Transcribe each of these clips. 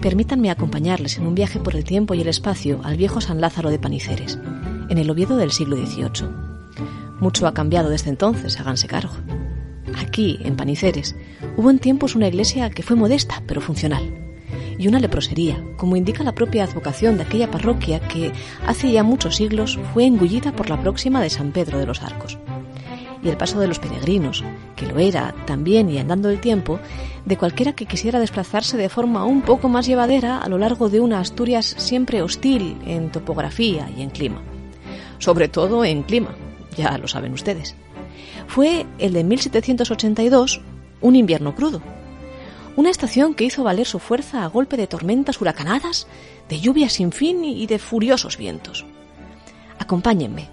Permítanme acompañarles en un viaje por el tiempo y el espacio al viejo San Lázaro de Paniceres, en el Oviedo del siglo XVIII. Mucho ha cambiado desde entonces, háganse cargo. Aquí, en Paniceres, hubo en tiempos una iglesia que fue modesta pero funcional, y una leprosería, como indica la propia advocación de aquella parroquia que hace ya muchos siglos fue engullida por la próxima de San Pedro de los Arcos y el paso de los peregrinos, que lo era también y andando el tiempo, de cualquiera que quisiera desplazarse de forma un poco más llevadera a lo largo de una Asturias siempre hostil en topografía y en clima. Sobre todo en clima, ya lo saben ustedes. Fue el de 1782 un invierno crudo. Una estación que hizo valer su fuerza a golpe de tormentas huracanadas, de lluvias sin fin y de furiosos vientos. Acompáñenme,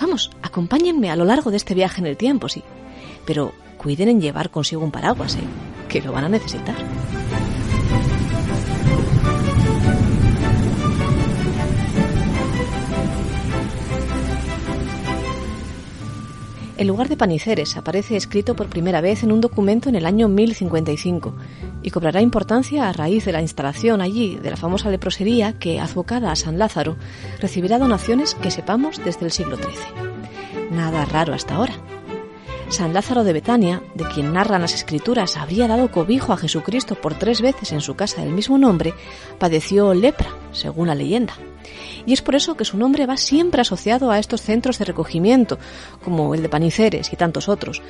Vamos, acompáñenme a lo largo de este viaje en el tiempo, sí. Pero cuiden en llevar consigo un paraguas, ¿eh? Que lo van a necesitar. El lugar de Paniceres aparece escrito por primera vez en un documento en el año 1055 y cobrará importancia a raíz de la instalación allí de la famosa leprosería que, advocada a San Lázaro, recibirá donaciones que sepamos desde el siglo XIII. Nada raro hasta ahora. San Lázaro de Betania, de quien narran las escrituras habría dado cobijo a Jesucristo por tres veces en su casa del mismo nombre, padeció lepra, según la leyenda y es por eso que su nombre va siempre asociado a estos centros de recogimiento, como el de Paniceres y tantos otros,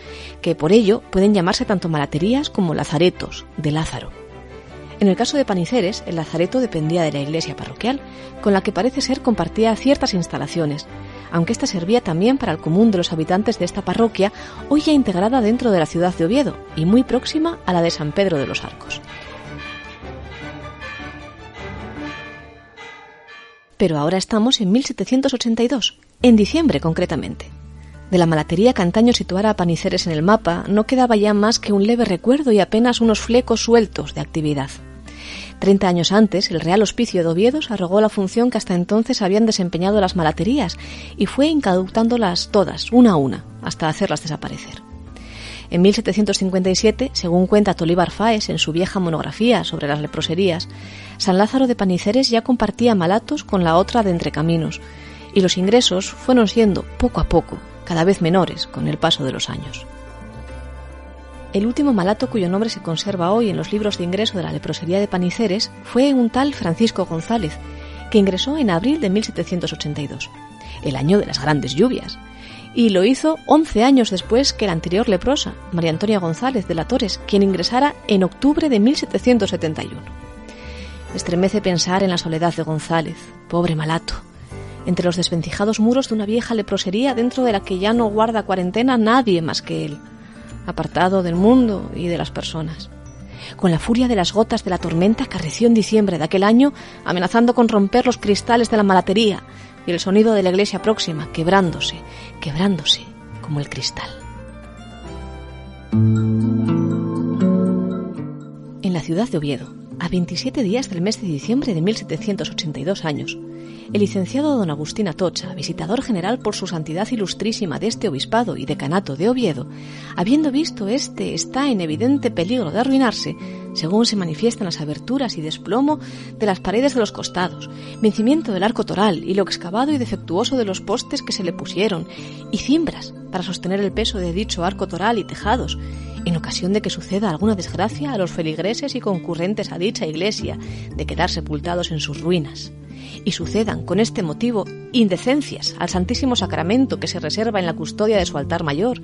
que por ello pueden llamarse tanto malaterías como lazaretos, de Lázaro. En el caso de Paniceres, el lazareto dependía de la iglesia parroquial, con la que parece ser compartía ciertas instalaciones, aunque ésta servía también para el común de los habitantes de esta parroquia, hoy ya integrada dentro de la ciudad de Oviedo y muy próxima a la de San Pedro de los Arcos. pero ahora estamos en 1782, en diciembre concretamente. De la malatería que antaño situara a Paniceres en el mapa no quedaba ya más que un leve recuerdo y apenas unos flecos sueltos de actividad. Treinta años antes, el Real Hospicio de Oviedo arrogó la función que hasta entonces habían desempeñado las malaterías y fue incautándolas todas, una a una, hasta hacerlas desaparecer. En 1757, según cuenta Tolívar Faes en su vieja monografía sobre las leproserías, San Lázaro de Paniceres ya compartía malatos con la otra de Entrecaminos, y los ingresos fueron siendo, poco a poco, cada vez menores con el paso de los años. El último malato cuyo nombre se conserva hoy en los libros de ingreso de la leprosería de Paniceres fue un tal Francisco González, que ingresó en abril de 1782, el año de las grandes lluvias, y lo hizo 11 años después que la anterior leprosa, María Antonia González de la Torres, quien ingresara en octubre de 1771. Estremece pensar en la soledad de González, pobre malato, entre los desvencijados muros de una vieja leprosería dentro de la que ya no guarda cuarentena nadie más que él, apartado del mundo y de las personas. Con la furia de las gotas de la tormenta que arreció en diciembre de aquel año, amenazando con romper los cristales de la malatería, y el sonido de la iglesia próxima, quebrándose, quebrándose como el cristal. En la ciudad de Oviedo, a 27 días del mes de diciembre de 1782 años, el licenciado don Agustín Atocha, visitador general por su santidad ilustrísima de este obispado y decanato de Oviedo, habiendo visto este está en evidente peligro de arruinarse, según se manifiestan las aberturas y desplomo de las paredes de los costados, vencimiento del arco toral y lo excavado y defectuoso de los postes que se le pusieron, y cimbras para sostener el peso de dicho arco toral y tejados, en ocasión de que suceda alguna desgracia a los feligreses y concurrentes a dicha iglesia, de quedar sepultados en sus ruinas y sucedan con este motivo indecencias al Santísimo Sacramento que se reserva en la custodia de su altar mayor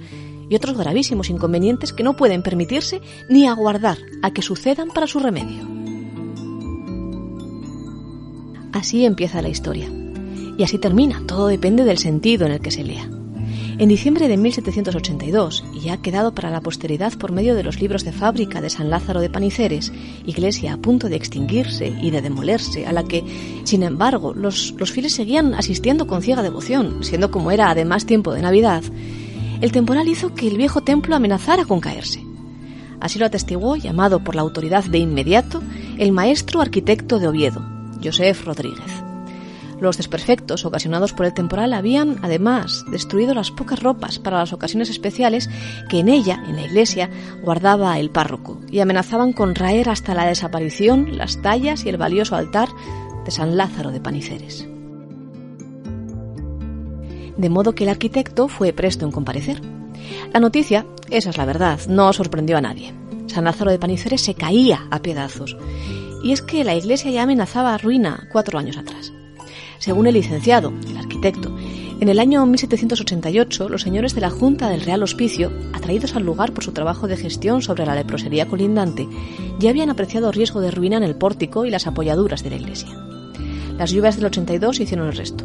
y otros gravísimos inconvenientes que no pueden permitirse ni aguardar a que sucedan para su remedio. Así empieza la historia. Y así termina, todo depende del sentido en el que se lea. En diciembre de 1782, y ha quedado para la posteridad por medio de los libros de fábrica de San Lázaro de Paniceres, iglesia a punto de extinguirse y de demolerse, a la que, sin embargo, los, los fieles seguían asistiendo con ciega devoción, siendo como era además tiempo de Navidad, el temporal hizo que el viejo templo amenazara con caerse. Así lo atestiguó, llamado por la autoridad de inmediato, el maestro arquitecto de Oviedo, Josef Rodríguez. Los desperfectos ocasionados por el temporal habían, además, destruido las pocas ropas para las ocasiones especiales que en ella, en la iglesia, guardaba el párroco y amenazaban con raer hasta la desaparición las tallas y el valioso altar de San Lázaro de Paniceres. De modo que el arquitecto fue presto en comparecer. La noticia, esa es la verdad, no sorprendió a nadie. San Lázaro de Paniceres se caía a pedazos. Y es que la iglesia ya amenazaba ruina cuatro años atrás. Según el licenciado, el arquitecto, en el año 1788 los señores de la Junta del Real Hospicio, atraídos al lugar por su trabajo de gestión sobre la leprosería colindante, ya habían apreciado riesgo de ruina en el pórtico y las apoyaduras de la iglesia. Las lluvias del 82 hicieron el resto.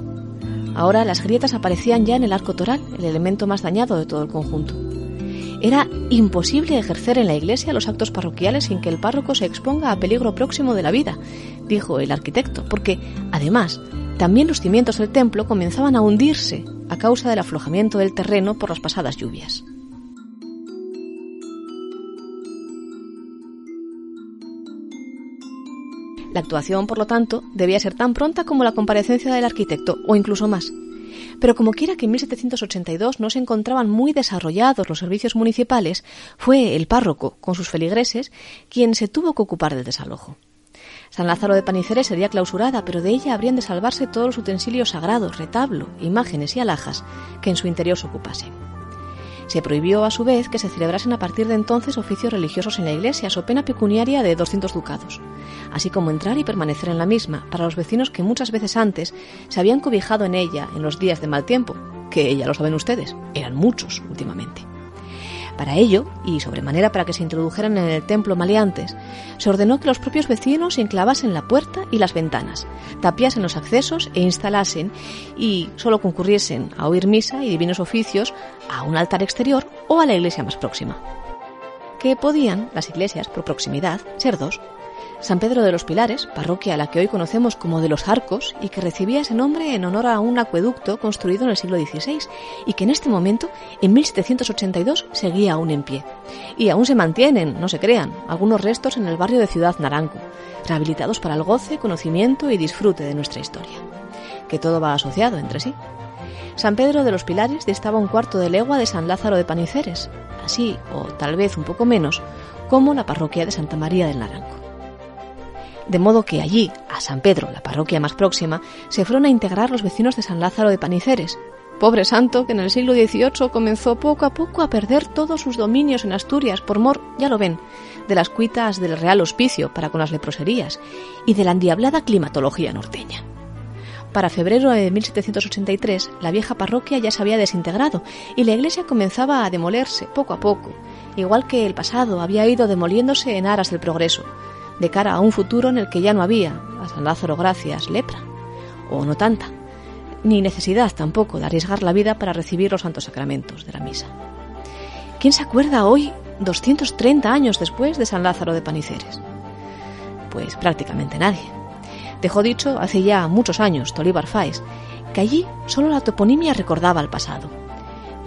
Ahora las grietas aparecían ya en el arco toral, el elemento más dañado de todo el conjunto. Era imposible ejercer en la iglesia los actos parroquiales sin que el párroco se exponga a peligro próximo de la vida, dijo el arquitecto, porque, además, también los cimientos del templo comenzaban a hundirse a causa del aflojamiento del terreno por las pasadas lluvias. La actuación, por lo tanto, debía ser tan pronta como la comparecencia del arquitecto, o incluso más. Pero como quiera que en 1782 no se encontraban muy desarrollados los servicios municipales, fue el párroco, con sus feligreses, quien se tuvo que ocupar del desalojo. San Lázaro de Paniceres sería clausurada, pero de ella habrían de salvarse todos los utensilios sagrados, retablo, imágenes y alhajas que en su interior se ocupasen. Se prohibió a su vez que se celebrasen a partir de entonces oficios religiosos en la iglesia, so pena pecuniaria de 200 ducados, así como entrar y permanecer en la misma para los vecinos que muchas veces antes se habían cobijado en ella en los días de mal tiempo, que ya lo saben ustedes, eran muchos últimamente. Para ello, y sobremanera para que se introdujeran en el templo maleantes, se ordenó que los propios vecinos enclavasen la puerta y las ventanas, tapiasen los accesos e instalasen, y solo concurriesen a oír misa y divinos oficios a un altar exterior o a la iglesia más próxima. Que podían, las iglesias, por proximidad, ser dos, San Pedro de los Pilares, parroquia a la que hoy conocemos como de los Arcos y que recibía ese nombre en honor a un acueducto construido en el siglo XVI y que en este momento, en 1782, seguía aún en pie. Y aún se mantienen, no se crean, algunos restos en el barrio de Ciudad Naranco, rehabilitados para el goce, conocimiento y disfrute de nuestra historia. Que todo va asociado entre sí. San Pedro de los Pilares distaba un cuarto de legua de San Lázaro de Paniceres, así, o tal vez un poco menos, como la parroquia de Santa María del Naranco de modo que allí, a San Pedro, la parroquia más próxima, se fueron a integrar los vecinos de San Lázaro de Paniceres. Pobre santo que en el siglo XVIII comenzó poco a poco a perder todos sus dominios en Asturias por mor, ya lo ven, de las cuitas del Real Hospicio para con las leproserías y de la endiablada climatología norteña. Para febrero de 1783, la vieja parroquia ya se había desintegrado y la iglesia comenzaba a demolerse poco a poco, igual que el pasado había ido demoliéndose en aras del progreso, de cara a un futuro en el que ya no había, a San Lázaro gracias, lepra, o no tanta, ni necesidad tampoco de arriesgar la vida para recibir los santos sacramentos de la misa. ¿Quién se acuerda hoy, 230 años después de San Lázaro de Paniceres? Pues prácticamente nadie. Dejó dicho hace ya muchos años Tolívar Fáez que allí solo la toponimia recordaba el pasado.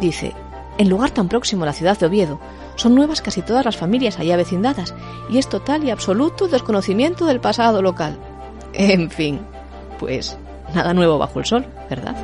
Dice, en lugar tan próximo a la ciudad de Oviedo, son nuevas casi todas las familias allá vecindadas, y es total y absoluto desconocimiento del pasado local. En fin, pues nada nuevo bajo el sol, ¿verdad?